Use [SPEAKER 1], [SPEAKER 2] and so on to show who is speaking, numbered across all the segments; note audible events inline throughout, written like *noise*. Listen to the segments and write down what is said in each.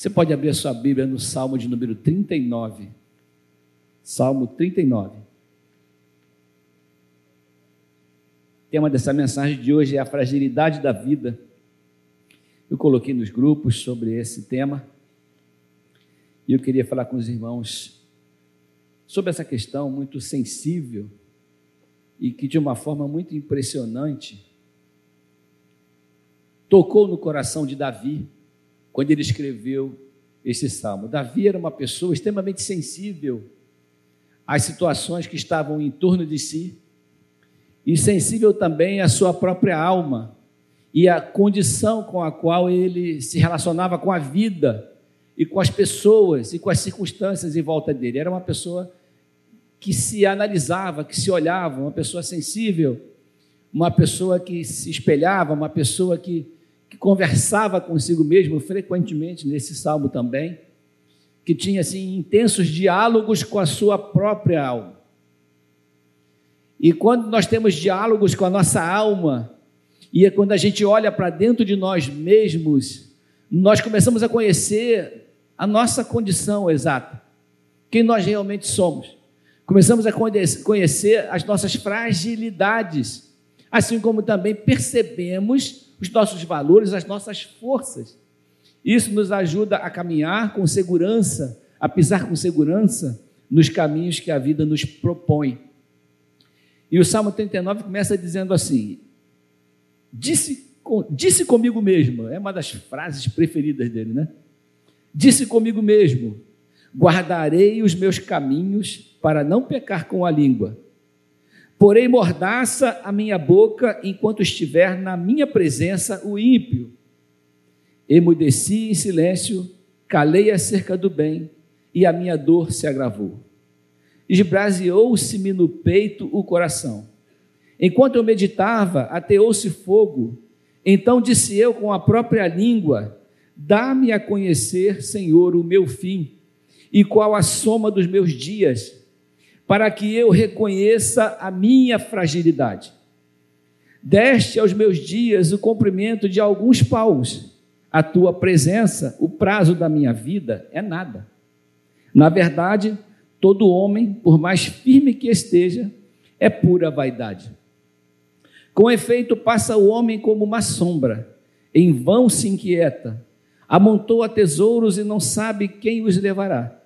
[SPEAKER 1] Você pode abrir a sua Bíblia no Salmo de número 39. Salmo 39. O tema dessa mensagem de hoje é a fragilidade da vida. Eu coloquei nos grupos sobre esse tema. E eu queria falar com os irmãos sobre essa questão muito sensível e que, de uma forma muito impressionante, tocou no coração de Davi quando ele escreveu esse salmo. Davi era uma pessoa extremamente sensível às situações que estavam em torno de si e sensível também à sua própria alma e à condição com a qual ele se relacionava com a vida e com as pessoas e com as circunstâncias em volta dele. Era uma pessoa que se analisava, que se olhava, uma pessoa sensível, uma pessoa que se espelhava, uma pessoa que que conversava consigo mesmo frequentemente nesse salmo também, que tinha assim intensos diálogos com a sua própria alma. E quando nós temos diálogos com a nossa alma, e é quando a gente olha para dentro de nós mesmos, nós começamos a conhecer a nossa condição exata, quem nós realmente somos. Começamos a conhecer as nossas fragilidades, assim como também percebemos os nossos valores, as nossas forças. Isso nos ajuda a caminhar com segurança, a pisar com segurança nos caminhos que a vida nos propõe. E o Salmo 39 começa dizendo assim: disse, disse comigo mesmo, é uma das frases preferidas dele, né? Disse comigo mesmo: guardarei os meus caminhos para não pecar com a língua Porém, mordaça a minha boca enquanto estiver na minha presença o ímpio. Emudeci em silêncio, calei acerca do bem, e a minha dor se agravou. Esbraseou-se-me no peito o coração. Enquanto eu meditava, ateou-se fogo. Então disse eu com a própria língua: Dá-me a conhecer, Senhor, o meu fim, e qual a soma dos meus dias para que eu reconheça a minha fragilidade. Deste aos meus dias o cumprimento de alguns paus. A tua presença, o prazo da minha vida é nada. Na verdade, todo homem, por mais firme que esteja, é pura vaidade. Com efeito, passa o homem como uma sombra, em vão se inquieta, amontoa tesouros e não sabe quem os levará.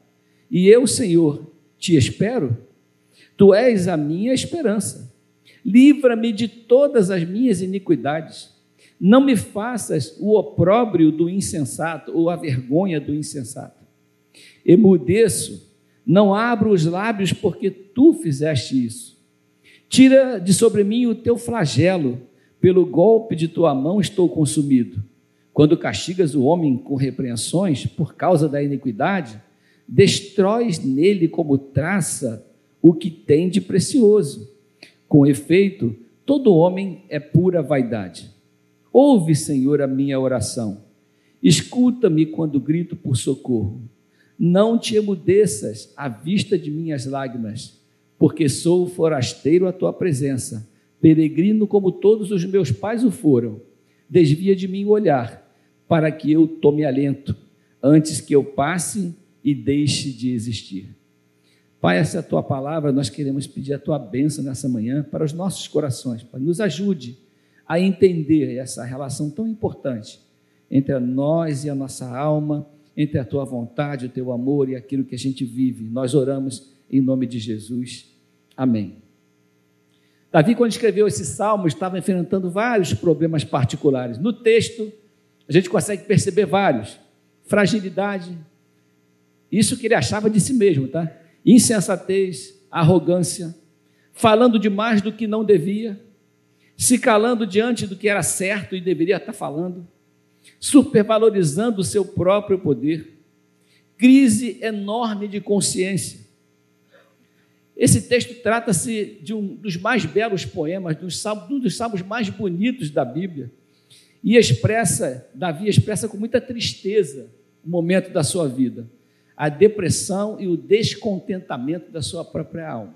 [SPEAKER 1] E eu, Senhor, te espero Tu és a minha esperança. Livra-me de todas as minhas iniquidades. Não me faças o opróbrio do insensato ou a vergonha do insensato. Emudeço, não abro os lábios porque tu fizeste isso. Tira de sobre mim o teu flagelo, pelo golpe de tua mão estou consumido. Quando castigas o homem com repreensões por causa da iniquidade, destróis nele como traça o que tem de precioso. Com efeito, todo homem é pura vaidade. Ouve, Senhor, a minha oração. Escuta-me quando grito por socorro. Não te emudeças à vista de minhas lágrimas, porque sou forasteiro à tua presença, peregrino como todos os meus pais o foram. Desvia de mim o olhar, para que eu tome alento, antes que eu passe e deixe de existir. Pai, essa é a tua palavra, nós queremos pedir a tua bênção nessa manhã para os nossos corações, Pai. Nos ajude a entender essa relação tão importante entre nós e a nossa alma, entre a tua vontade, o teu amor e aquilo que a gente vive. Nós oramos em nome de Jesus. Amém. Davi, quando escreveu esse salmo, estava enfrentando vários problemas particulares. No texto, a gente consegue perceber vários: fragilidade, isso que ele achava de si mesmo, tá? Insensatez, arrogância, falando demais do que não devia, se calando diante do que era certo e deveria estar falando, supervalorizando o seu próprio poder, crise enorme de consciência. Esse texto trata-se de um dos mais belos poemas, salmos, um dos salmos mais bonitos da Bíblia, e expressa, Davi expressa com muita tristeza o momento da sua vida a depressão e o descontentamento da sua própria alma.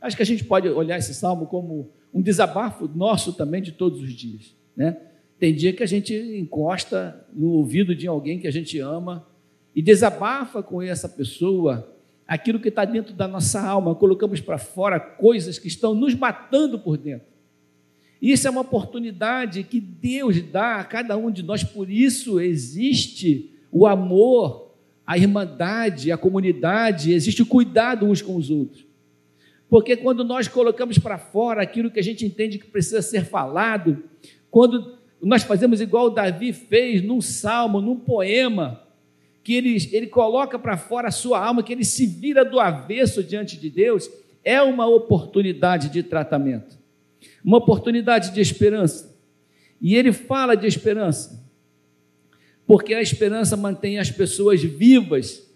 [SPEAKER 1] Acho que a gente pode olhar esse salmo como um desabafo nosso também de todos os dias, né? Tem dia que a gente encosta no ouvido de alguém que a gente ama e desabafa com essa pessoa aquilo que está dentro da nossa alma, colocamos para fora coisas que estão nos matando por dentro. Isso é uma oportunidade que Deus dá a cada um de nós, por isso existe o amor, a irmandade, a comunidade, existe o cuidado uns com os outros. Porque quando nós colocamos para fora aquilo que a gente entende que precisa ser falado, quando nós fazemos igual Davi fez num salmo, num poema, que ele, ele coloca para fora a sua alma, que ele se vira do avesso diante de Deus, é uma oportunidade de tratamento, uma oportunidade de esperança. E ele fala de esperança, porque a esperança mantém as pessoas vivas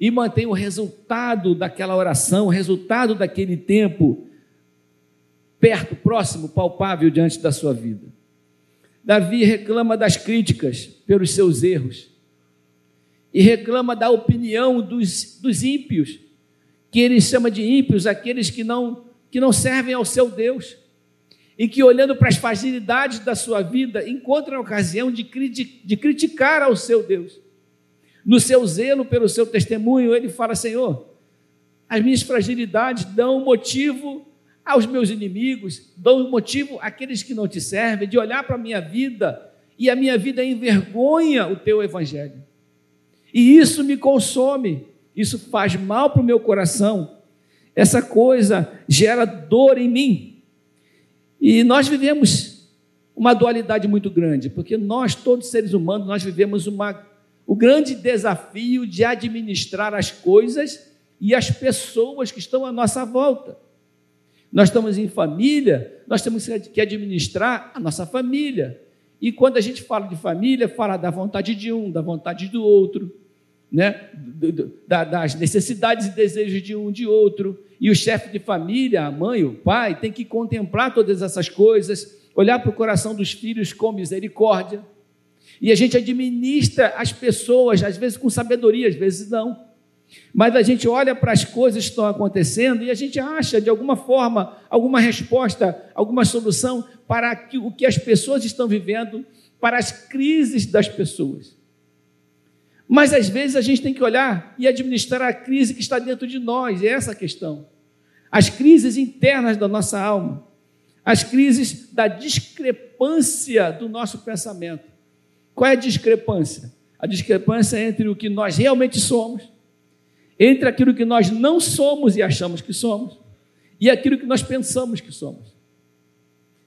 [SPEAKER 1] e mantém o resultado daquela oração, o resultado daquele tempo perto, próximo, palpável diante da sua vida. Davi reclama das críticas pelos seus erros e reclama da opinião dos, dos ímpios, que ele chama de ímpios aqueles que não, que não servem ao seu Deus e que, olhando para as facilidades da sua vida, encontram a ocasião de, de criticar ao seu Deus. No seu zelo pelo seu testemunho, ele fala: Senhor, as minhas fragilidades dão motivo aos meus inimigos, dão motivo àqueles que não te servem, de olhar para a minha vida e a minha vida envergonha o teu evangelho. E isso me consome, isso faz mal para o meu coração, essa coisa gera dor em mim. E nós vivemos uma dualidade muito grande, porque nós, todos seres humanos, nós vivemos uma, o grande desafio de administrar as coisas e as pessoas que estão à nossa volta. Nós estamos em família, nós temos que administrar a nossa família. E quando a gente fala de família, fala da vontade de um, da vontade do outro, né? das necessidades e desejos de um de outro. E o chefe de família, a mãe, o pai, tem que contemplar todas essas coisas, olhar para o coração dos filhos com misericórdia. E a gente administra as pessoas, às vezes com sabedoria, às vezes não. Mas a gente olha para as coisas que estão acontecendo e a gente acha, de alguma forma, alguma resposta, alguma solução para o que as pessoas estão vivendo, para as crises das pessoas. Mas às vezes a gente tem que olhar e administrar a crise que está dentro de nós, é essa a questão. As crises internas da nossa alma, as crises da discrepância do nosso pensamento. Qual é a discrepância? A discrepância entre o que nós realmente somos, entre aquilo que nós não somos e achamos que somos, e aquilo que nós pensamos que somos.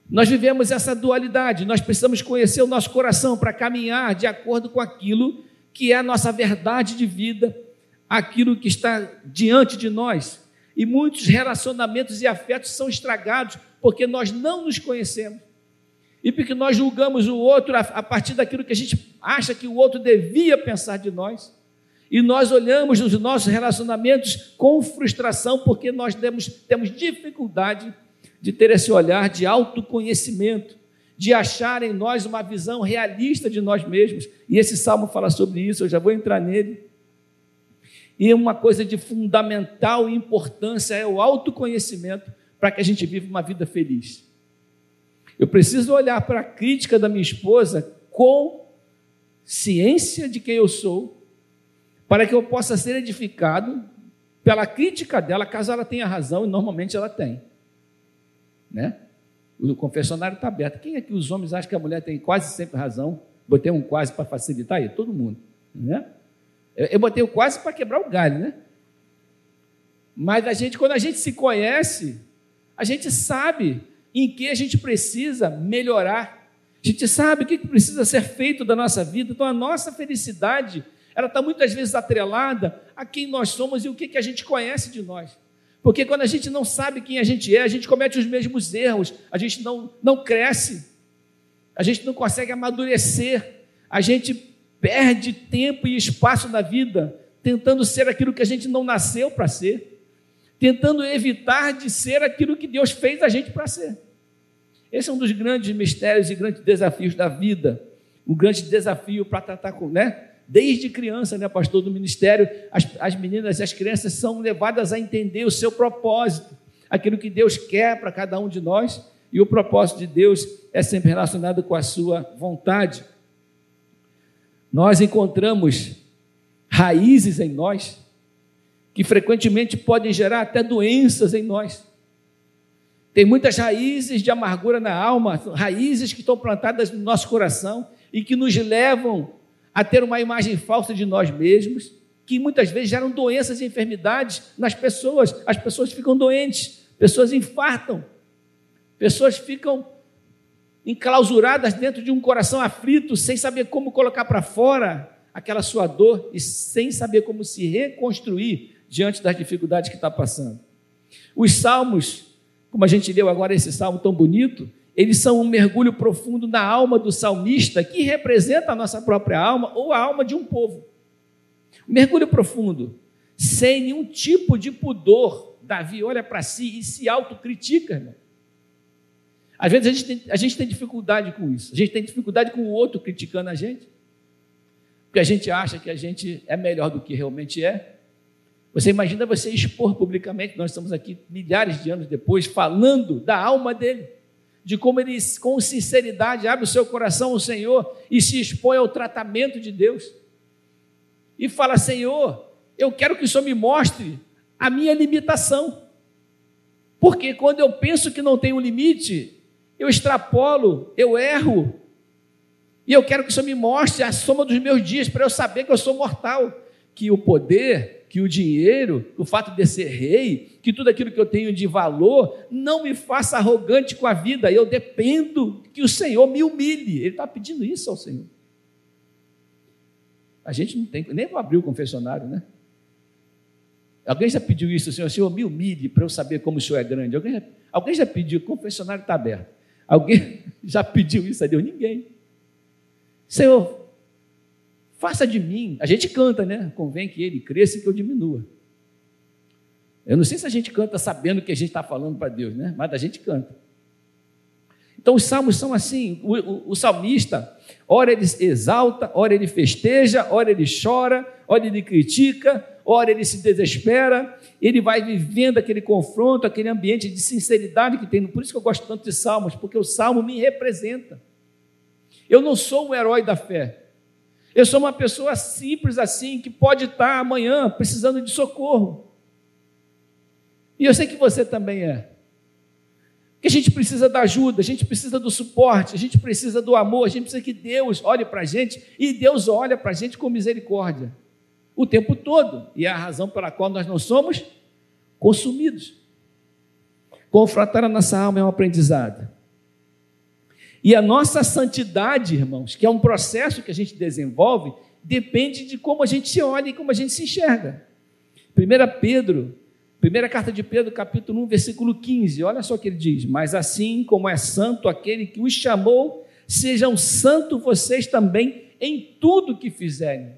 [SPEAKER 1] Nós vivemos essa dualidade, nós precisamos conhecer o nosso coração para caminhar de acordo com aquilo que é a nossa verdade de vida, aquilo que está diante de nós. E muitos relacionamentos e afetos são estragados porque nós não nos conhecemos. E porque nós julgamos o outro a partir daquilo que a gente acha que o outro devia pensar de nós. E nós olhamos os nossos relacionamentos com frustração porque nós temos, temos dificuldade de ter esse olhar de autoconhecimento de achar em nós uma visão realista de nós mesmos. E esse salmo fala sobre isso, eu já vou entrar nele. E uma coisa de fundamental importância é o autoconhecimento para que a gente viva uma vida feliz. Eu preciso olhar para a crítica da minha esposa com ciência de quem eu sou, para que eu possa ser edificado pela crítica dela, caso ela tenha razão, e normalmente ela tem. Né? O confessionário está aberto. Quem é que os homens acham que a mulher tem quase sempre razão? Botei um quase para facilitar aí, todo mundo. Né? Eu botei o quase para quebrar o galho, né? Mas a gente, quando a gente se conhece, a gente sabe em que a gente precisa melhorar. A gente sabe o que precisa ser feito da nossa vida. Então, a nossa felicidade, ela está muitas vezes atrelada a quem nós somos e o que, que a gente conhece de nós. Porque quando a gente não sabe quem a gente é, a gente comete os mesmos erros, a gente não, não cresce, a gente não consegue amadurecer, a gente perde tempo e espaço na vida tentando ser aquilo que a gente não nasceu para ser, tentando evitar de ser aquilo que Deus fez a gente para ser. Esse é um dos grandes mistérios e grandes desafios da vida, um grande desafio para tratar com, né? Desde criança, né, pastor do ministério, as, as meninas e as crianças são levadas a entender o seu propósito, aquilo que Deus quer para cada um de nós, e o propósito de Deus é sempre relacionado com a sua vontade. Nós encontramos raízes em nós que frequentemente podem gerar até doenças em nós. Tem muitas raízes de amargura na alma, raízes que estão plantadas no nosso coração e que nos levam a ter uma imagem falsa de nós mesmos, que muitas vezes geram doenças e enfermidades nas pessoas. As pessoas ficam doentes, pessoas infartam, pessoas ficam enclausuradas dentro de um coração aflito, sem saber como colocar para fora aquela sua dor e sem saber como se reconstruir diante das dificuldades que está passando. Os salmos, como a gente leu agora esse salmo tão bonito, eles são um mergulho profundo na alma do salmista, que representa a nossa própria alma ou a alma de um povo. mergulho profundo, sem nenhum tipo de pudor. Davi olha para si e se autocritica, irmão. Às vezes a gente, tem, a gente tem dificuldade com isso. A gente tem dificuldade com o outro criticando a gente. Porque a gente acha que a gente é melhor do que realmente é. Você imagina você expor publicamente, nós estamos aqui milhares de anos depois, falando da alma dele, de como ele, com sinceridade, abre o seu coração ao Senhor e se expõe ao tratamento de Deus. E fala: Senhor, eu quero que o Senhor me mostre a minha limitação. Porque quando eu penso que não tem um limite, eu extrapolo, eu erro. E eu quero que o Senhor me mostre a soma dos meus dias para eu saber que eu sou mortal, que o poder, que o dinheiro, o fato de ser rei, que tudo aquilo que eu tenho de valor não me faça arrogante com a vida. Eu dependo que o Senhor me humilhe. Ele está pedindo isso ao Senhor. A gente não tem, nem vou abrir o confessionário, né? Alguém já pediu isso, Senhor, Senhor, me humilhe para eu saber como o Senhor é grande. Alguém já, alguém já pediu, o confessionário está aberto. Alguém *laughs* já pediu isso a Deus? Ninguém. Senhor, faça de mim. A gente canta, né? Convém que ele cresça e que eu diminua. Eu não sei se a gente canta sabendo que a gente está falando para Deus, né? Mas a gente canta. Então os salmos são assim: o, o, o, salmista, ora ele exalta, ora ele festeja, ora ele chora, ora ele critica, ora ele se desespera, ele vai vivendo aquele confronto, aquele ambiente de sinceridade que tem. Por isso que eu gosto tanto de salmos, porque o salmo me representa. Eu não sou um herói da fé. Eu sou uma pessoa simples assim, que pode estar amanhã precisando de socorro. E eu sei que você também é. Que a gente precisa da ajuda, a gente precisa do suporte, a gente precisa do amor, a gente precisa que Deus olhe para a gente e Deus olha para a gente com misericórdia o tempo todo, e é a razão pela qual nós não somos consumidos. Confrontar a nossa alma é um aprendizado. E a nossa santidade, irmãos, que é um processo que a gente desenvolve, depende de como a gente se olha e como a gente se enxerga. 1 Pedro, primeira carta de Pedro, capítulo 1, versículo 15, olha só o que ele diz: Mas assim como é santo aquele que os chamou, sejam santos vocês também em tudo que fizerem.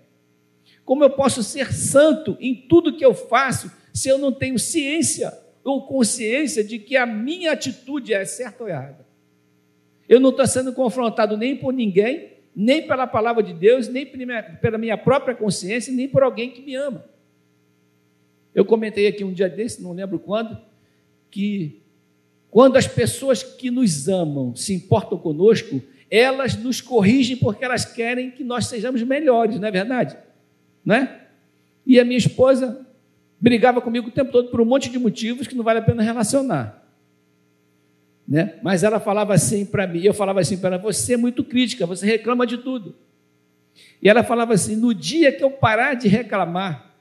[SPEAKER 1] Como eu posso ser santo em tudo que eu faço se eu não tenho ciência ou consciência de que a minha atitude é certa ou errada? Eu não estou sendo confrontado nem por ninguém, nem pela palavra de Deus, nem pela minha própria consciência, nem por alguém que me ama. Eu comentei aqui um dia desse, não lembro quando, que quando as pessoas que nos amam se importam conosco, elas nos corrigem porque elas querem que nós sejamos melhores, não é verdade? né? E a minha esposa brigava comigo o tempo todo por um monte de motivos que não vale a pena relacionar. Né? Mas ela falava assim para mim, eu falava assim para ela: você é muito crítica, você reclama de tudo. E ela falava assim: no dia que eu parar de reclamar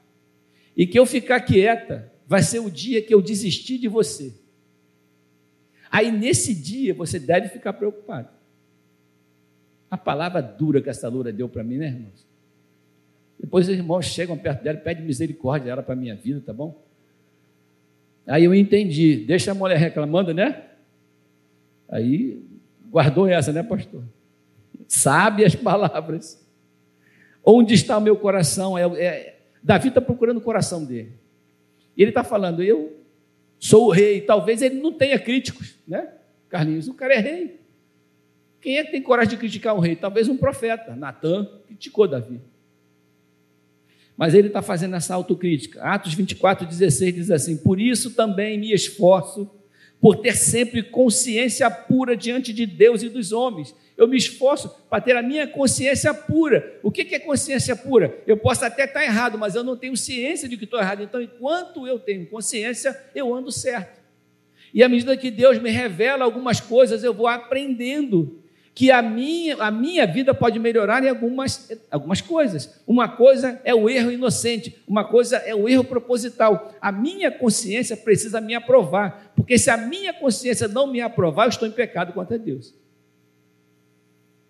[SPEAKER 1] e que eu ficar quieta, vai ser o dia que eu desistir de você. Aí nesse dia você deve ficar preocupado. A palavra dura que essa loura deu para mim, né, irmãos? Depois os irmãos chegam perto dela e pedem misericórdia ela para a minha vida, tá bom? Aí eu entendi, deixa a mulher reclamando, né? Aí guardou essa, né, pastor? Sabe as palavras. Onde está o meu coração? É, é, Davi está procurando o coração dele. E ele está falando, eu sou o rei. Talvez ele não tenha críticos, né? Carlinhos, o cara é rei. Quem é que tem coragem de criticar um rei? Talvez um profeta, Natan, criticou Davi. Mas ele está fazendo essa autocrítica. Atos 24, 16 diz assim: Por isso também me esforço por ter sempre consciência pura diante de Deus e dos homens. Eu me esforço para ter a minha consciência pura. O que é consciência pura? Eu posso até estar errado, mas eu não tenho ciência de que estou errado. Então, enquanto eu tenho consciência, eu ando certo. E à medida que Deus me revela algumas coisas, eu vou aprendendo que a minha, a minha vida pode melhorar em algumas, algumas coisas. Uma coisa é o erro inocente, uma coisa é o erro proposital. A minha consciência precisa me aprovar, porque se a minha consciência não me aprovar, eu estou em pecado contra Deus.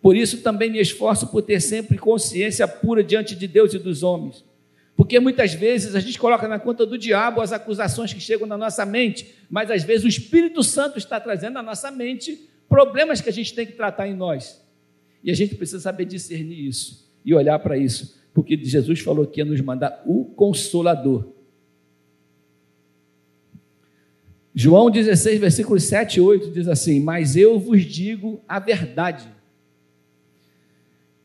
[SPEAKER 1] Por isso também me esforço por ter sempre consciência pura diante de Deus e dos homens. Porque muitas vezes a gente coloca na conta do diabo as acusações que chegam na nossa mente, mas às vezes o Espírito Santo está trazendo à nossa mente problemas que a gente tem que tratar em nós. E a gente precisa saber discernir isso e olhar para isso, porque Jesus falou que ia nos mandar o consolador. João 16, versículos 7 e 8 diz assim: Mas eu vos digo a verdade.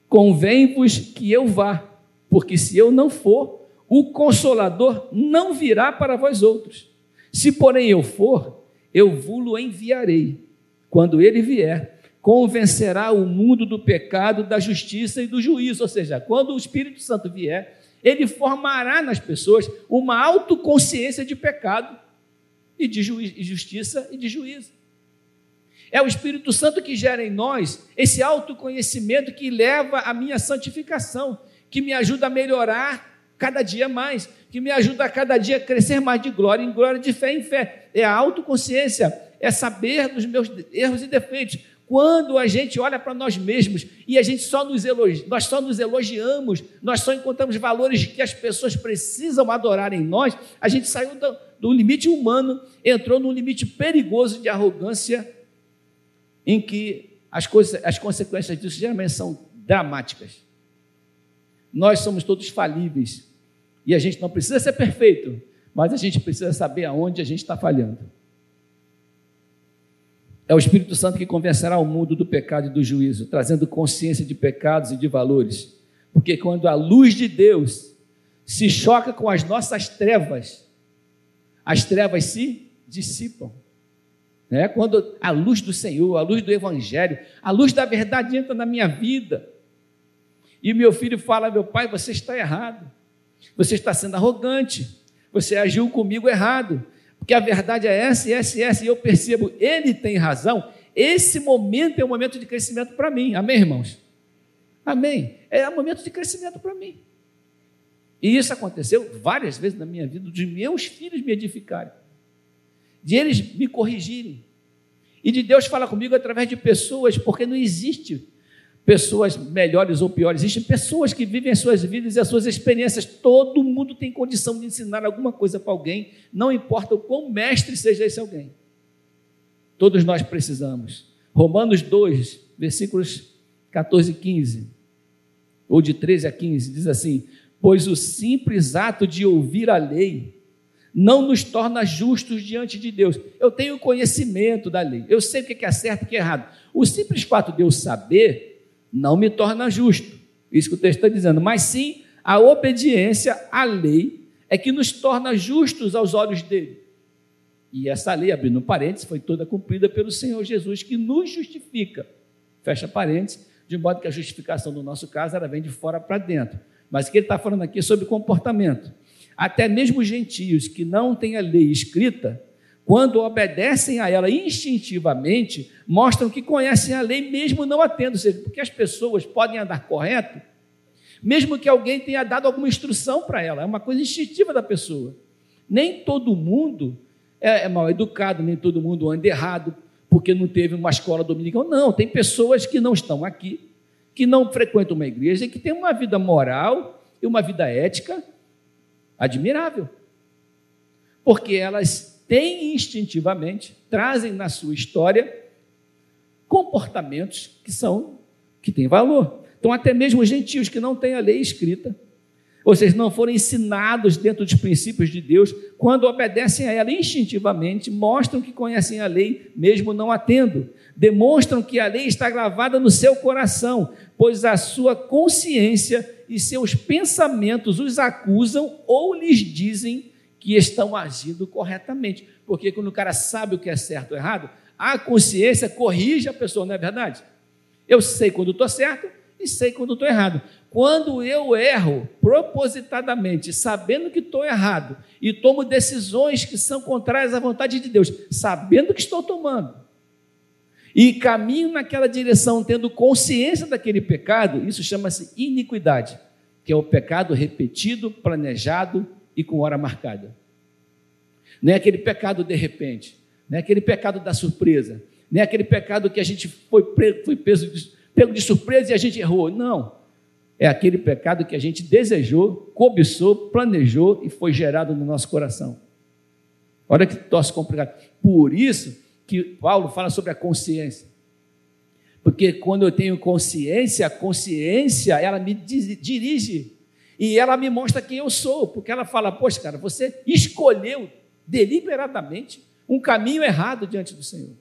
[SPEAKER 1] Convém-vos que eu vá, porque se eu não for, o consolador não virá para vós outros. Se, porém, eu for, eu vou-lo enviarei quando ele vier, convencerá o mundo do pecado, da justiça e do juízo. Ou seja, quando o Espírito Santo vier, ele formará nas pessoas uma autoconsciência de pecado e de justiça e de juízo. É o Espírito Santo que gera em nós esse autoconhecimento que leva à minha santificação, que me ajuda a melhorar cada dia mais, que me ajuda a cada dia crescer mais de glória em glória, de fé em fé. É a autoconsciência é saber dos meus erros e defeitos. Quando a gente olha para nós mesmos e a gente só nos elogia, nós só nos elogiamos, nós só encontramos valores que as pessoas precisam adorar em nós, a gente saiu do, do limite humano, entrou num limite perigoso de arrogância, em que as, coisas, as consequências disso geralmente são dramáticas. Nós somos todos falíveis e a gente não precisa ser perfeito, mas a gente precisa saber aonde a gente está falhando. É o Espírito Santo que convencerá o mundo do pecado e do juízo, trazendo consciência de pecados e de valores. Porque quando a luz de Deus se choca com as nossas trevas, as trevas se dissipam. É Quando a luz do Senhor, a luz do Evangelho, a luz da verdade entra na minha vida, e meu filho fala: Meu pai, você está errado, você está sendo arrogante, você agiu comigo errado, porque a verdade é essa essa essa, e eu percebo, ele tem razão, esse momento é um momento de crescimento para mim. Amém, irmãos? Amém. É um momento de crescimento para mim. E isso aconteceu várias vezes na minha vida, de meus filhos me edificarem, de eles me corrigirem, e de Deus falar comigo através de pessoas, porque não existe pessoas melhores ou piores, existem pessoas que vivem as suas vidas e as suas experiências. Todo mundo tem condição de ensinar alguma coisa para alguém, não importa o quão mestre seja esse alguém. Todos nós precisamos. Romanos 2, versículos 14 e 15, ou de 13 a 15, diz assim: Pois o simples ato de ouvir a lei não nos torna justos diante de Deus. Eu tenho conhecimento da lei, eu sei o que é certo e o que é errado. O simples fato de eu saber não me torna justo. Isso que o texto está dizendo, mas sim a obediência à lei é que nos torna justos aos olhos dele. E essa lei, abrindo parênteses, foi toda cumprida pelo Senhor Jesus, que nos justifica. Fecha parênteses, de modo que a justificação no nosso caso ela vem de fora para dentro. Mas o que ele está falando aqui é sobre comportamento. Até mesmo gentios que não têm a lei escrita, quando obedecem a ela instintivamente, mostram que conhecem a lei, mesmo não atendo, ou seja, porque as pessoas podem andar correto, mesmo que alguém tenha dado alguma instrução para ela, é uma coisa instintiva da pessoa. Nem todo mundo é, é mal educado, nem todo mundo anda errado, porque não teve uma escola dominical. Não, tem pessoas que não estão aqui, que não frequentam uma igreja e que têm uma vida moral e uma vida ética admirável. Porque elas têm instintivamente, trazem na sua história comportamentos que são que têm valor. Então, até mesmo os gentios que não têm a lei escrita, ou seja, não foram ensinados dentro dos princípios de Deus, quando obedecem a ela instintivamente, mostram que conhecem a lei, mesmo não a tendo. Demonstram que a lei está gravada no seu coração, pois a sua consciência e seus pensamentos os acusam ou lhes dizem que estão agindo corretamente. Porque quando o cara sabe o que é certo ou errado, a consciência corrige a pessoa, não é verdade? Eu sei quando estou certo e sei quando estou errado. Quando eu erro propositadamente, sabendo que estou errado, e tomo decisões que são contrárias à vontade de Deus, sabendo que estou tomando, e caminho naquela direção, tendo consciência daquele pecado, isso chama-se iniquidade, que é o pecado repetido, planejado e com hora marcada. Não é aquele pecado de repente, não é aquele pecado da surpresa, não é aquele pecado que a gente foi, foi peso de, pego de surpresa e a gente errou. Não. É aquele pecado que a gente desejou, cobiçou, planejou e foi gerado no nosso coração. Olha que troço complicado. Por isso que Paulo fala sobre a consciência. Porque quando eu tenho consciência, a consciência, ela me dirige. E ela me mostra quem eu sou. Porque ela fala, poxa, cara, você escolheu deliberadamente um caminho errado diante do Senhor.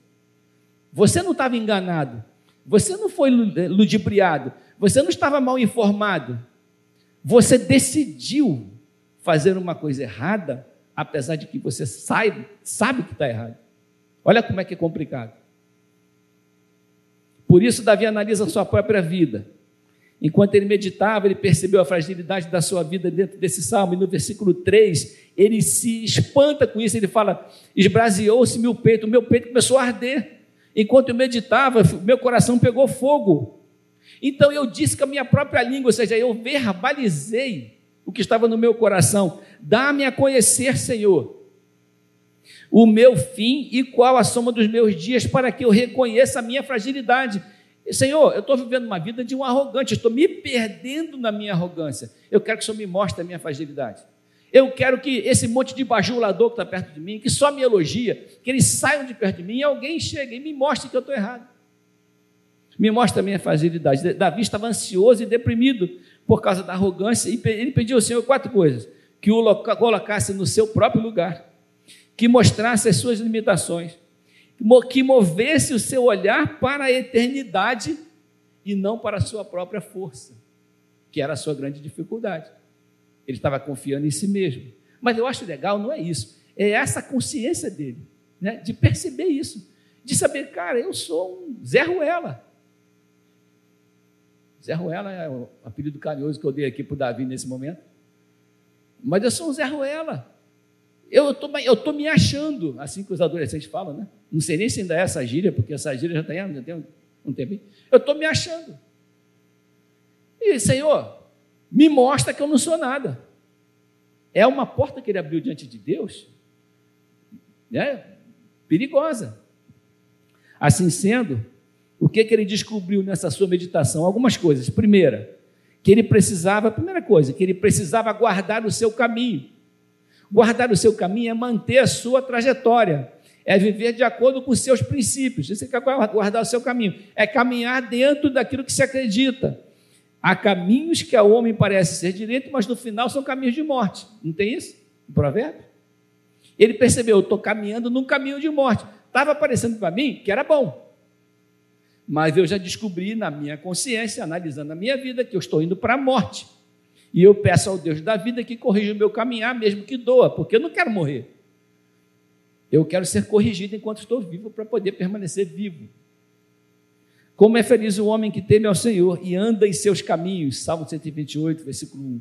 [SPEAKER 1] Você não estava enganado. Você não foi ludibriado. Você não estava mal informado. Você decidiu fazer uma coisa errada, apesar de que você sabe, sabe que está errado. Olha como é que é complicado. Por isso, Davi analisa a sua própria vida. Enquanto ele meditava, ele percebeu a fragilidade da sua vida dentro desse salmo, e no versículo 3, ele se espanta com isso, ele fala: esbraseou-se meu peito, meu peito começou a arder. Enquanto eu meditava, meu coração pegou fogo. Então eu disse com a minha própria língua, ou seja, eu verbalizei o que estava no meu coração. Dá-me a conhecer, Senhor, o meu fim e qual a soma dos meus dias, para que eu reconheça a minha fragilidade. Senhor, eu estou vivendo uma vida de um arrogante, estou me perdendo na minha arrogância. Eu quero que o Senhor me mostre a minha fragilidade. Eu quero que esse monte de bajulador que está perto de mim, que só me elogia, que eles saiam de perto de mim e alguém chegue e me mostre que eu estou errado. Me mostre a minha fragilidade. Davi estava ansioso e deprimido por causa da arrogância e ele pediu ao Senhor quatro coisas: que o colocasse no seu próprio lugar, que mostrasse as suas limitações, que movesse o seu olhar para a eternidade e não para a sua própria força, que era a sua grande dificuldade. Ele estava confiando em si mesmo. Mas eu acho legal, não é isso. É essa consciência dele, né? de perceber isso. De saber, cara, eu sou um Zé Ruela. Zé Ruela é o apelido carinhoso que eu dei aqui para o Davi nesse momento. Mas eu sou um Zé Ruela. Eu estou tô me achando, assim que os adolescentes falam, né? Não sei nem se ainda é essa gíria, porque essa gíria já, tá, já tem um, um. Eu estou me achando. E, Senhor, me mostra que eu não sou nada. É uma porta que ele abriu diante de Deus, né? perigosa. Assim sendo, o que, que ele descobriu nessa sua meditação? Algumas coisas. Primeira, que ele precisava, primeira coisa, que ele precisava guardar o seu caminho. Guardar o seu caminho é manter a sua trajetória, é viver de acordo com os seus princípios. Isso é guardar o seu caminho, é caminhar dentro daquilo que se acredita. Há caminhos que ao homem parece ser direito, mas no final são caminhos de morte. Não tem isso? No provérbio? Ele percebeu, eu estou caminhando num caminho de morte. Estava parecendo para mim que era bom. Mas eu já descobri na minha consciência, analisando a minha vida, que eu estou indo para a morte. E eu peço ao Deus da vida que corrija o meu caminhar, mesmo que doa, porque eu não quero morrer. Eu quero ser corrigido enquanto estou vivo para poder permanecer vivo. Como é feliz o homem que teme ao Senhor e anda em seus caminhos. Salmo 128, versículo 1.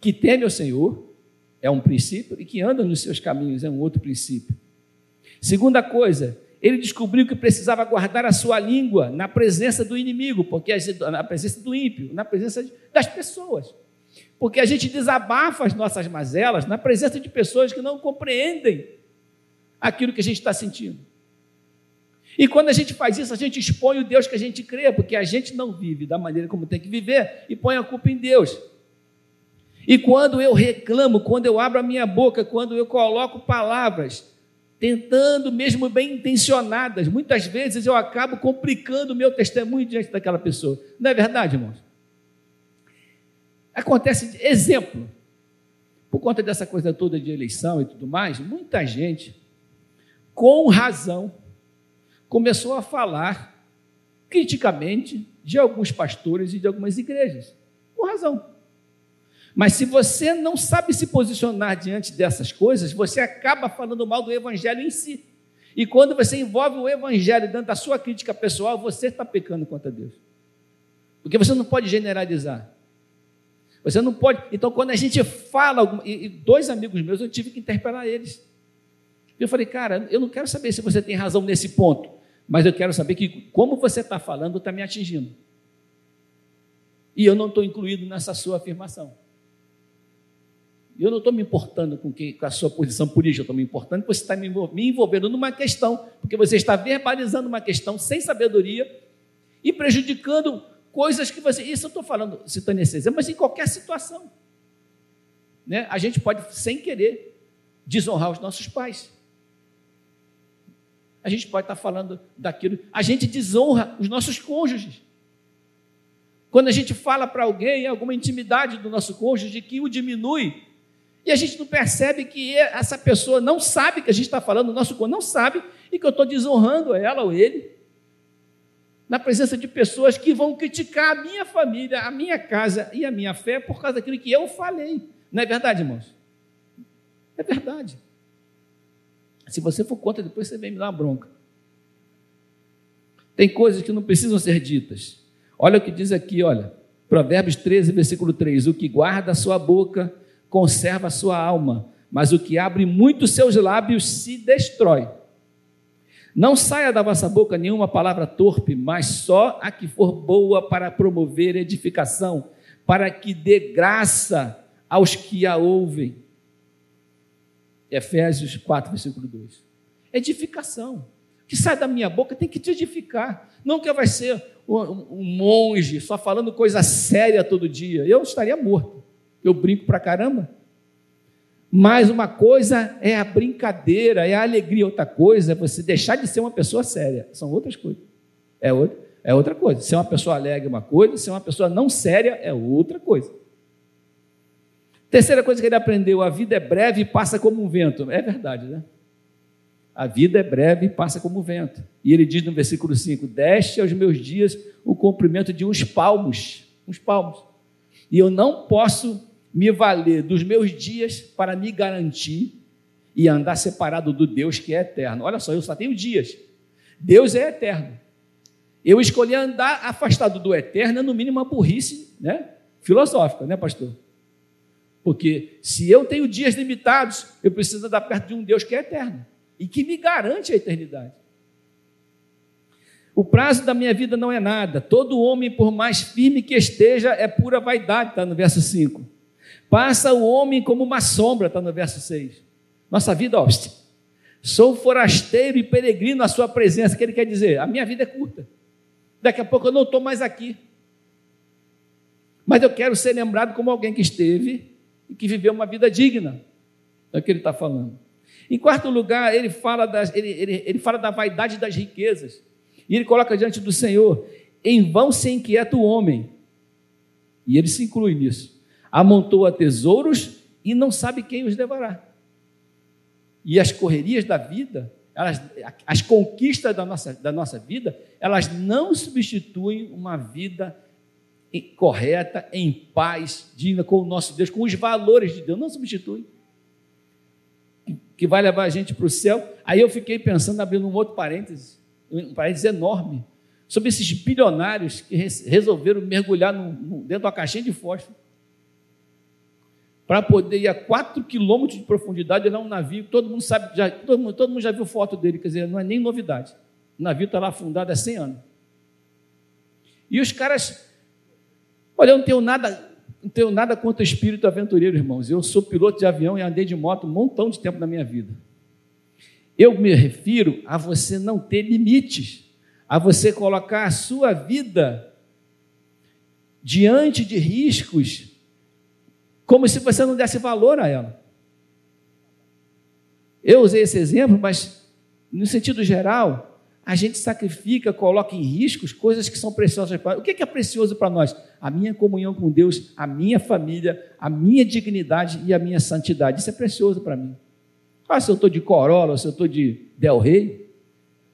[SPEAKER 1] Que teme ao Senhor é um princípio e que anda nos seus caminhos é um outro princípio. Segunda coisa, ele descobriu que precisava guardar a sua língua na presença do inimigo, porque na presença do ímpio, na presença das pessoas. Porque a gente desabafa as nossas mazelas na presença de pessoas que não compreendem aquilo que a gente está sentindo. E quando a gente faz isso, a gente expõe o Deus que a gente crê, porque a gente não vive da maneira como tem que viver e põe a culpa em Deus. E quando eu reclamo, quando eu abro a minha boca, quando eu coloco palavras, tentando, mesmo bem intencionadas, muitas vezes eu acabo complicando o meu testemunho diante daquela pessoa. Não é verdade, irmãos? Acontece, exemplo, por conta dessa coisa toda de eleição e tudo mais, muita gente, com razão, começou a falar criticamente de alguns pastores e de algumas igrejas. Com razão. Mas se você não sabe se posicionar diante dessas coisas, você acaba falando mal do evangelho em si. E quando você envolve o evangelho dentro da sua crítica pessoal, você está pecando contra Deus. Porque você não pode generalizar. Você não pode. Então, quando a gente fala, e dois amigos meus, eu tive que interpelar eles. Eu falei, cara, eu não quero saber se você tem razão nesse ponto, mas eu quero saber que como você está falando está me atingindo. E eu não estou incluído nessa sua afirmação. Eu não estou me importando com, com a sua posição política, eu estou me importando que você está me envolvendo numa questão, porque você está verbalizando uma questão sem sabedoria e prejudicando coisas que você. Isso eu estou falando, citando esse exemplo, mas em qualquer situação. Né? A gente pode, sem querer, desonrar os nossos pais. A gente pode estar falando daquilo. A gente desonra os nossos cônjuges. Quando a gente fala para alguém alguma intimidade do nosso cônjuge que o diminui, e a gente não percebe que essa pessoa não sabe que a gente está falando, o nosso cônjuge não sabe, e que eu estou desonrando ela ou ele na presença de pessoas que vão criticar a minha família, a minha casa e a minha fé por causa daquilo que eu falei. Não é verdade, irmãos? É verdade. Se você for contra, depois você vem me dar uma bronca. Tem coisas que não precisam ser ditas. Olha o que diz aqui, olha. Provérbios 13, versículo 3: O que guarda a sua boca conserva a sua alma, mas o que abre muito seus lábios se destrói. Não saia da vossa boca nenhuma palavra torpe, mas só a que for boa para promover edificação, para que dê graça aos que a ouvem. Efésios 4, versículo 2. Edificação. O que sai da minha boca tem que te edificar. Não que vai ser um monge só falando coisa séria todo dia. Eu estaria morto. Eu brinco pra caramba. Mas uma coisa é a brincadeira, é a alegria, outra coisa é você deixar de ser uma pessoa séria. São outras coisas. É outra, é outra coisa. Ser uma pessoa alegre é uma coisa, ser uma pessoa não séria é outra coisa. Terceira coisa que ele aprendeu: a vida é breve e passa como um vento. É verdade, né? A vida é breve e passa como um vento. E ele diz no versículo 5: Deste aos meus dias o comprimento de uns palmos. Uns palmos. E eu não posso me valer dos meus dias para me garantir e andar separado do Deus que é eterno. Olha só, eu só tenho dias. Deus é eterno. Eu escolhi andar afastado do eterno, é no mínimo uma burrice né? filosófica, né, pastor? Porque se eu tenho dias limitados, eu preciso andar perto de um Deus que é eterno e que me garante a eternidade. O prazo da minha vida não é nada. Todo homem, por mais firme que esteja, é pura vaidade, está no verso 5. Passa o homem como uma sombra, está no verso 6. Nossa vida, ó, sou forasteiro e peregrino à sua presença. O que ele quer dizer? A minha vida é curta. Daqui a pouco eu não estou mais aqui. Mas eu quero ser lembrado como alguém que esteve e que viveu uma vida digna. É o que ele está falando. Em quarto lugar, ele fala, das, ele, ele, ele fala da vaidade das riquezas. E ele coloca diante do Senhor: em vão se inquieta o homem. E ele se inclui nisso amontoa tesouros e não sabe quem os levará. E as correrias da vida, elas, as conquistas da nossa, da nossa vida, elas não substituem uma vida correta, em paz, digna com o nosso Deus, com os valores de Deus, não substitui. Que vai levar a gente para o céu. Aí eu fiquei pensando, abrindo um outro parênteses, um parênteses enorme, sobre esses bilionários que resolveram mergulhar no, no, dentro de uma caixinha de fósforo para poder ir a 4 quilômetros de profundidade, é um navio, todo mundo sabe, já, todo, mundo, todo mundo já viu foto dele, quer dizer, não é nem novidade. O navio está lá afundado há 100 anos. E os caras, olha, eu não tenho nada, não tenho nada contra o espírito aventureiro, irmãos. Eu sou piloto de avião e andei de moto um montão de tempo na minha vida. Eu me refiro a você não ter limites, a você colocar a sua vida diante de riscos como se você não desse valor a ela. Eu usei esse exemplo, mas no sentido geral, a gente sacrifica, coloca em riscos coisas que são preciosas para nós. O que é precioso para nós? A minha comunhão com Deus, a minha família, a minha dignidade e a minha santidade. Isso é precioso para mim. Ah, se eu estou de Corolla, se eu estou de Del Rey.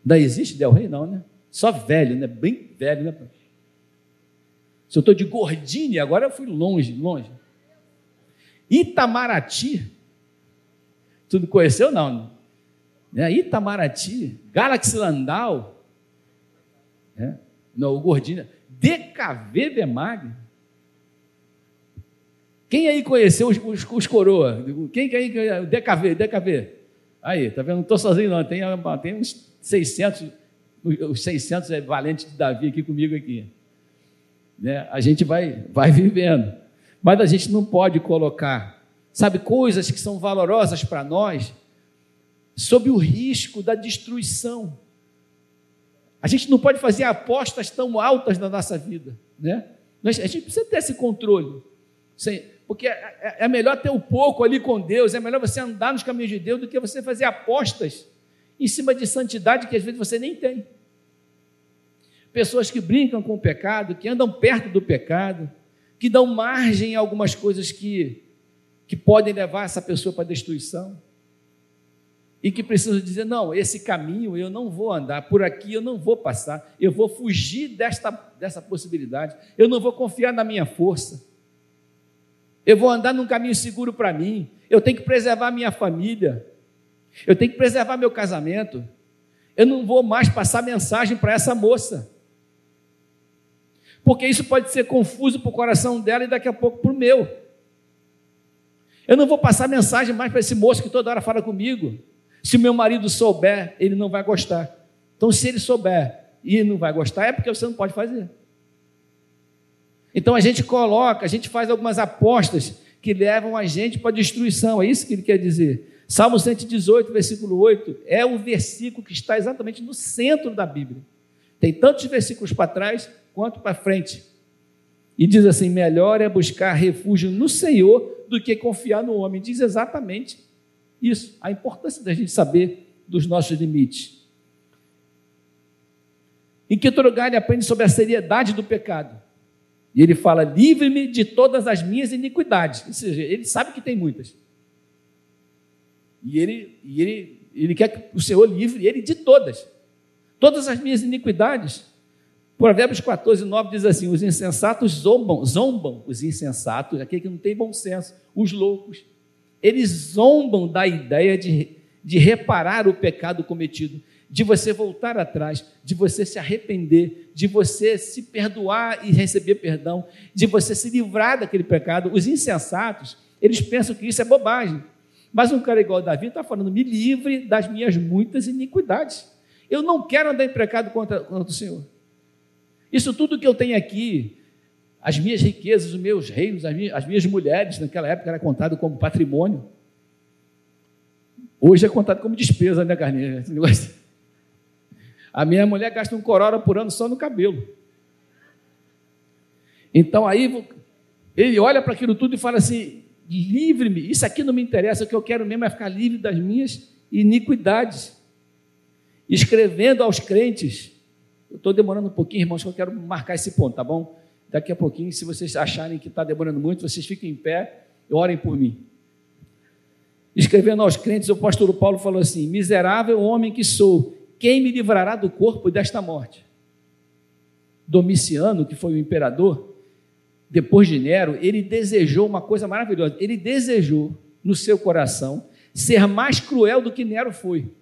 [SPEAKER 1] Ainda existe Del Rey? Não, né? Só velho, né? Bem velho, né? Se eu estou de Gordini, agora eu fui longe, longe. Itamaraty. Tu não conheceu, não? Né? Itamaraty, Galaxy Landau, né? não, o Gordinho, DKV Bemag. Quem aí conheceu os, os, os coroa? Quem aí conheceu? DKV, DKV. Aí, tá vendo? Não estou sozinho não, tem, tem uns 600, os 600 é valentes de Davi aqui comigo aqui. Né? A gente vai, vai vivendo. Mas a gente não pode colocar, sabe, coisas que são valorosas para nós, sob o risco da destruição. A gente não pode fazer apostas tão altas na nossa vida, né? A gente precisa ter esse controle, porque é, é, é melhor ter um pouco ali com Deus, é melhor você andar nos caminhos de Deus do que você fazer apostas em cima de santidade que às vezes você nem tem. Pessoas que brincam com o pecado, que andam perto do pecado, que dão margem a algumas coisas que, que podem levar essa pessoa para a destruição. E que precisam dizer: não, esse caminho eu não vou andar, por aqui eu não vou passar, eu vou fugir desta, dessa possibilidade, eu não vou confiar na minha força, eu vou andar num caminho seguro para mim, eu tenho que preservar minha família, eu tenho que preservar meu casamento, eu não vou mais passar mensagem para essa moça, porque isso pode ser confuso para o coração dela e daqui a pouco para o meu. Eu não vou passar mensagem mais para esse moço que toda hora fala comigo. Se meu marido souber, ele não vai gostar. Então, se ele souber e não vai gostar, é porque você não pode fazer. Então a gente coloca, a gente faz algumas apostas que levam a gente para a destruição, é isso que ele quer dizer. Salmo 118, versículo 8, é o versículo que está exatamente no centro da Bíblia. Tem tantos versículos para trás quanto para frente. E diz assim: melhor é buscar refúgio no Senhor do que confiar no homem. Diz exatamente isso, a importância da gente saber dos nossos limites. Em que outro lugar ele aprende sobre a seriedade do pecado. E ele fala: livre-me de todas as minhas iniquidades. Ou seja, ele sabe que tem muitas. E ele, e ele, ele quer que o Senhor livre ele de todas. Todas as minhas iniquidades. Provérbios 14, 9 diz assim: os insensatos zombam, zombam os insensatos, aquele que não tem bom senso, os loucos eles zombam da ideia de, de reparar o pecado cometido, de você voltar atrás, de você se arrepender, de você se perdoar e receber perdão, de você se livrar daquele pecado. Os insensatos, eles pensam que isso é bobagem. Mas um cara igual Davi está falando: me livre das minhas muitas iniquidades. Eu não quero andar em pecado contra, contra o Senhor. Isso tudo que eu tenho aqui, as minhas riquezas, os meus reinos, as minhas, as minhas mulheres, naquela época era contado como patrimônio. Hoje é contado como despesa, né, Carlinhos? A minha mulher gasta um corora por ano só no cabelo. Então aí ele olha para aquilo tudo e fala assim: livre-me, isso aqui não me interessa, o que eu quero mesmo é ficar livre das minhas iniquidades. Escrevendo aos crentes, eu estou demorando um pouquinho, irmãos, que eu quero marcar esse ponto, tá bom? Daqui a pouquinho, se vocês acharem que está demorando muito, vocês fiquem em pé e orem por mim. Escrevendo aos crentes, o apóstolo Paulo falou assim: Miserável homem que sou, quem me livrará do corpo desta morte? Domiciano, que foi o imperador, depois de Nero, ele desejou uma coisa maravilhosa. Ele desejou no seu coração ser mais cruel do que Nero foi.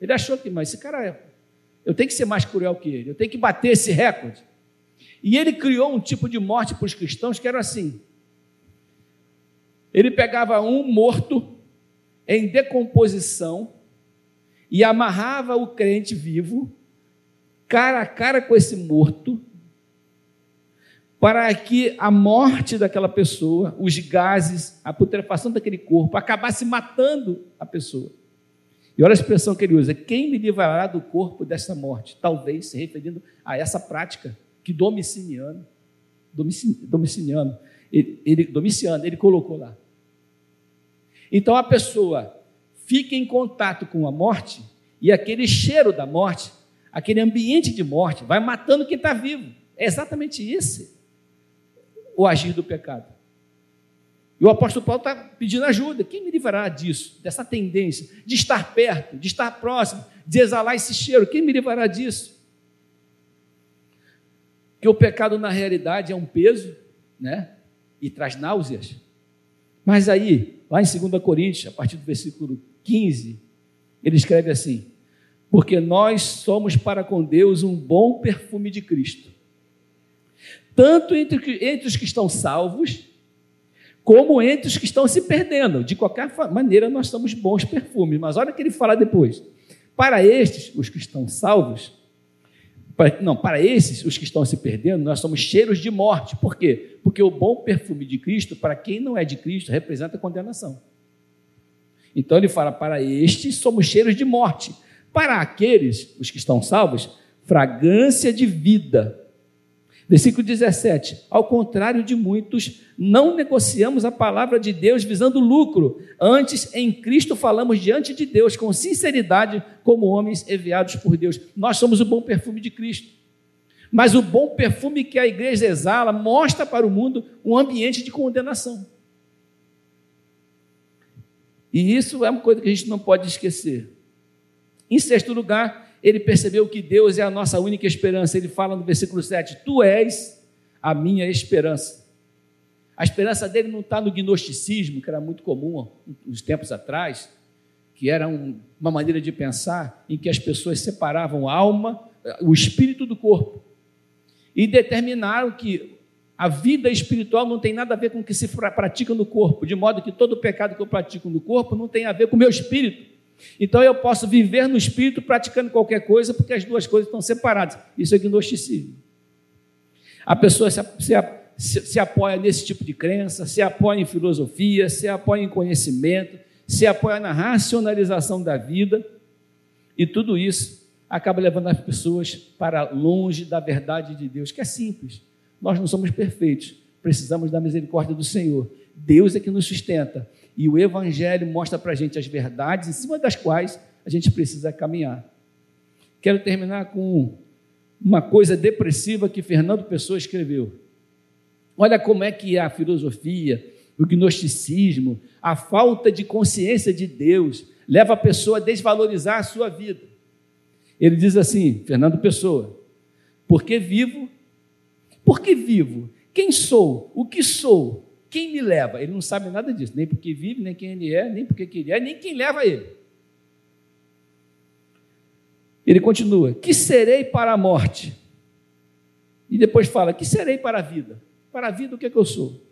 [SPEAKER 1] Ele achou que, mas esse cara, é, eu tenho que ser mais cruel que ele, eu tenho que bater esse recorde. E ele criou um tipo de morte para os cristãos que era assim: ele pegava um morto em decomposição e amarrava o crente vivo, cara a cara com esse morto, para que a morte daquela pessoa, os gases, a putrefação daquele corpo, acabasse matando a pessoa. E olha a expressão que ele usa: quem me livrará do corpo dessa morte? Talvez se referindo a essa prática que Domiciano, Domiciano, ele, ele, Domiciano, ele colocou lá. Então a pessoa fica em contato com a morte e aquele cheiro da morte, aquele ambiente de morte, vai matando quem está vivo. É exatamente esse o agir do pecado. E o apóstolo Paulo está pedindo ajuda. Quem me livrará disso, dessa tendência, de estar perto, de estar próximo, de exalar esse cheiro? Quem me livrará disso? que o pecado na realidade é um peso, né? E traz náuseas. Mas aí, lá em 2 Coríntios, a partir do versículo 15, ele escreve assim: Porque nós somos para com Deus um bom perfume de Cristo, tanto entre, entre os que estão salvos, como entre os que estão se perdendo. De qualquer maneira, nós somos bons perfumes. Mas olha o que ele fala depois. Para estes, os que estão salvos, para, não, para esses, os que estão se perdendo, nós somos cheiros de morte. Por quê? Porque o bom perfume de Cristo, para quem não é de Cristo, representa condenação. Então ele fala: para estes somos cheiros de morte. Para aqueles, os que estão salvos, fragrância de vida. Versículo 17: Ao contrário de muitos, não negociamos a palavra de Deus visando lucro. Antes, em Cristo, falamos diante de Deus com sinceridade, como homens enviados por Deus. Nós somos o bom perfume de Cristo. Mas o bom perfume que a igreja exala mostra para o mundo um ambiente de condenação. E isso é uma coisa que a gente não pode esquecer. Em sexto lugar, ele percebeu que Deus é a nossa única esperança. Ele fala no versículo 7: Tu és a minha esperança. A esperança dele não está no gnosticismo, que era muito comum uns tempos atrás, que era um, uma maneira de pensar em que as pessoas separavam a alma, o espírito do corpo, e determinaram que a vida espiritual não tem nada a ver com o que se pratica no corpo, de modo que todo pecado que eu pratico no corpo não tem a ver com o meu espírito. Então eu posso viver no espírito praticando qualquer coisa, porque as duas coisas estão separadas. Isso é gnosticismo. A pessoa se, se, se apoia nesse tipo de crença, se apoia em filosofia, se apoia em conhecimento, se apoia na racionalização da vida, e tudo isso acaba levando as pessoas para longe da verdade de Deus, que é simples. Nós não somos perfeitos, precisamos da misericórdia do Senhor. Deus é que nos sustenta. E o Evangelho mostra para a gente as verdades em cima das quais a gente precisa caminhar. Quero terminar com uma coisa depressiva que Fernando Pessoa escreveu. Olha como é que a filosofia, o gnosticismo, a falta de consciência de Deus leva a pessoa a desvalorizar a sua vida. Ele diz assim, Fernando Pessoa, porque vivo? Porque vivo? Quem sou? O que sou? Quem me leva? Ele não sabe nada disso, nem porque vive, nem quem ele é, nem porque que ele é, nem quem leva ele. Ele continua: Que serei para a morte? E depois fala: Que serei para a vida? Para a vida, o que, é que eu sou?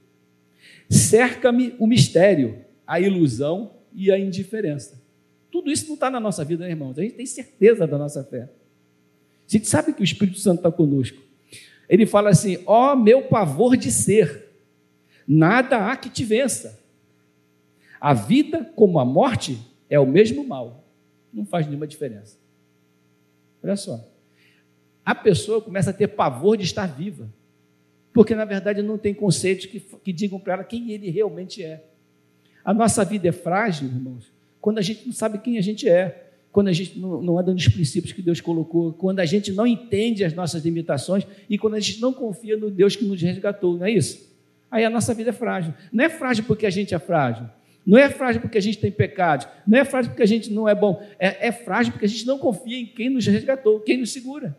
[SPEAKER 1] Cerca-me o mistério, a ilusão e a indiferença. Tudo isso não está na nossa vida, né, irmãos? A gente tem certeza da nossa fé. A gente sabe que o Espírito Santo está conosco. Ele fala assim: Ó oh, meu pavor de ser nada há que te vença. A vida, como a morte, é o mesmo mal. Não faz nenhuma diferença. Olha só. A pessoa começa a ter pavor de estar viva. Porque, na verdade, não tem conceitos que, que digam para ela quem ele realmente é. A nossa vida é frágil, irmãos, quando a gente não sabe quem a gente é quando a gente não, não anda nos princípios que Deus colocou, quando a gente não entende as nossas limitações e quando a gente não confia no Deus que nos resgatou, não é isso? Aí a nossa vida é frágil. Não é frágil porque a gente é frágil. Não é frágil porque a gente tem pecados. Não é frágil porque a gente não é bom. É, é frágil porque a gente não confia em quem nos resgatou, quem nos segura.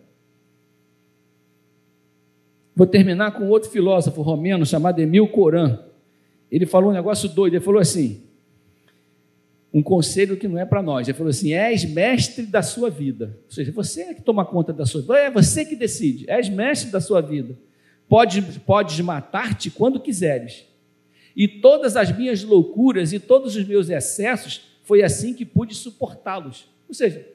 [SPEAKER 1] Vou terminar com outro filósofo romeno chamado Emil Coran. Ele falou um negócio doido. Ele falou assim: um conselho que não é para nós. Ele falou assim: és mestre da sua vida. Ou seja, você é que toma conta da sua vida. É você que decide. És mestre da sua vida. Podes, podes matar-te quando quiseres. E todas as minhas loucuras e todos os meus excessos foi assim que pude suportá-los. Ou seja,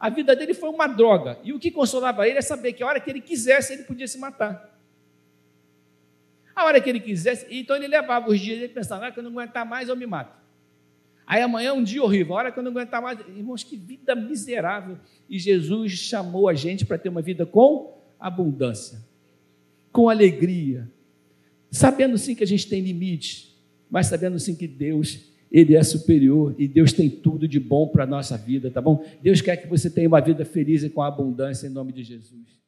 [SPEAKER 1] a vida dele foi uma droga. E o que consolava ele é saber que a hora que ele quisesse, ele podia se matar. A hora que ele quisesse, então ele levava os dias, ele pensava, ah, quando eu não aguentar mais, eu me mato. Aí amanhã é um dia horrível, a hora que eu não aguentar mais, irmãos, que vida miserável. E Jesus chamou a gente para ter uma vida com abundância com alegria, sabendo sim que a gente tem limites, mas sabendo sim que Deus, Ele é superior e Deus tem tudo de bom para a nossa vida, tá bom? Deus quer que você tenha uma vida feliz e com abundância em nome de Jesus.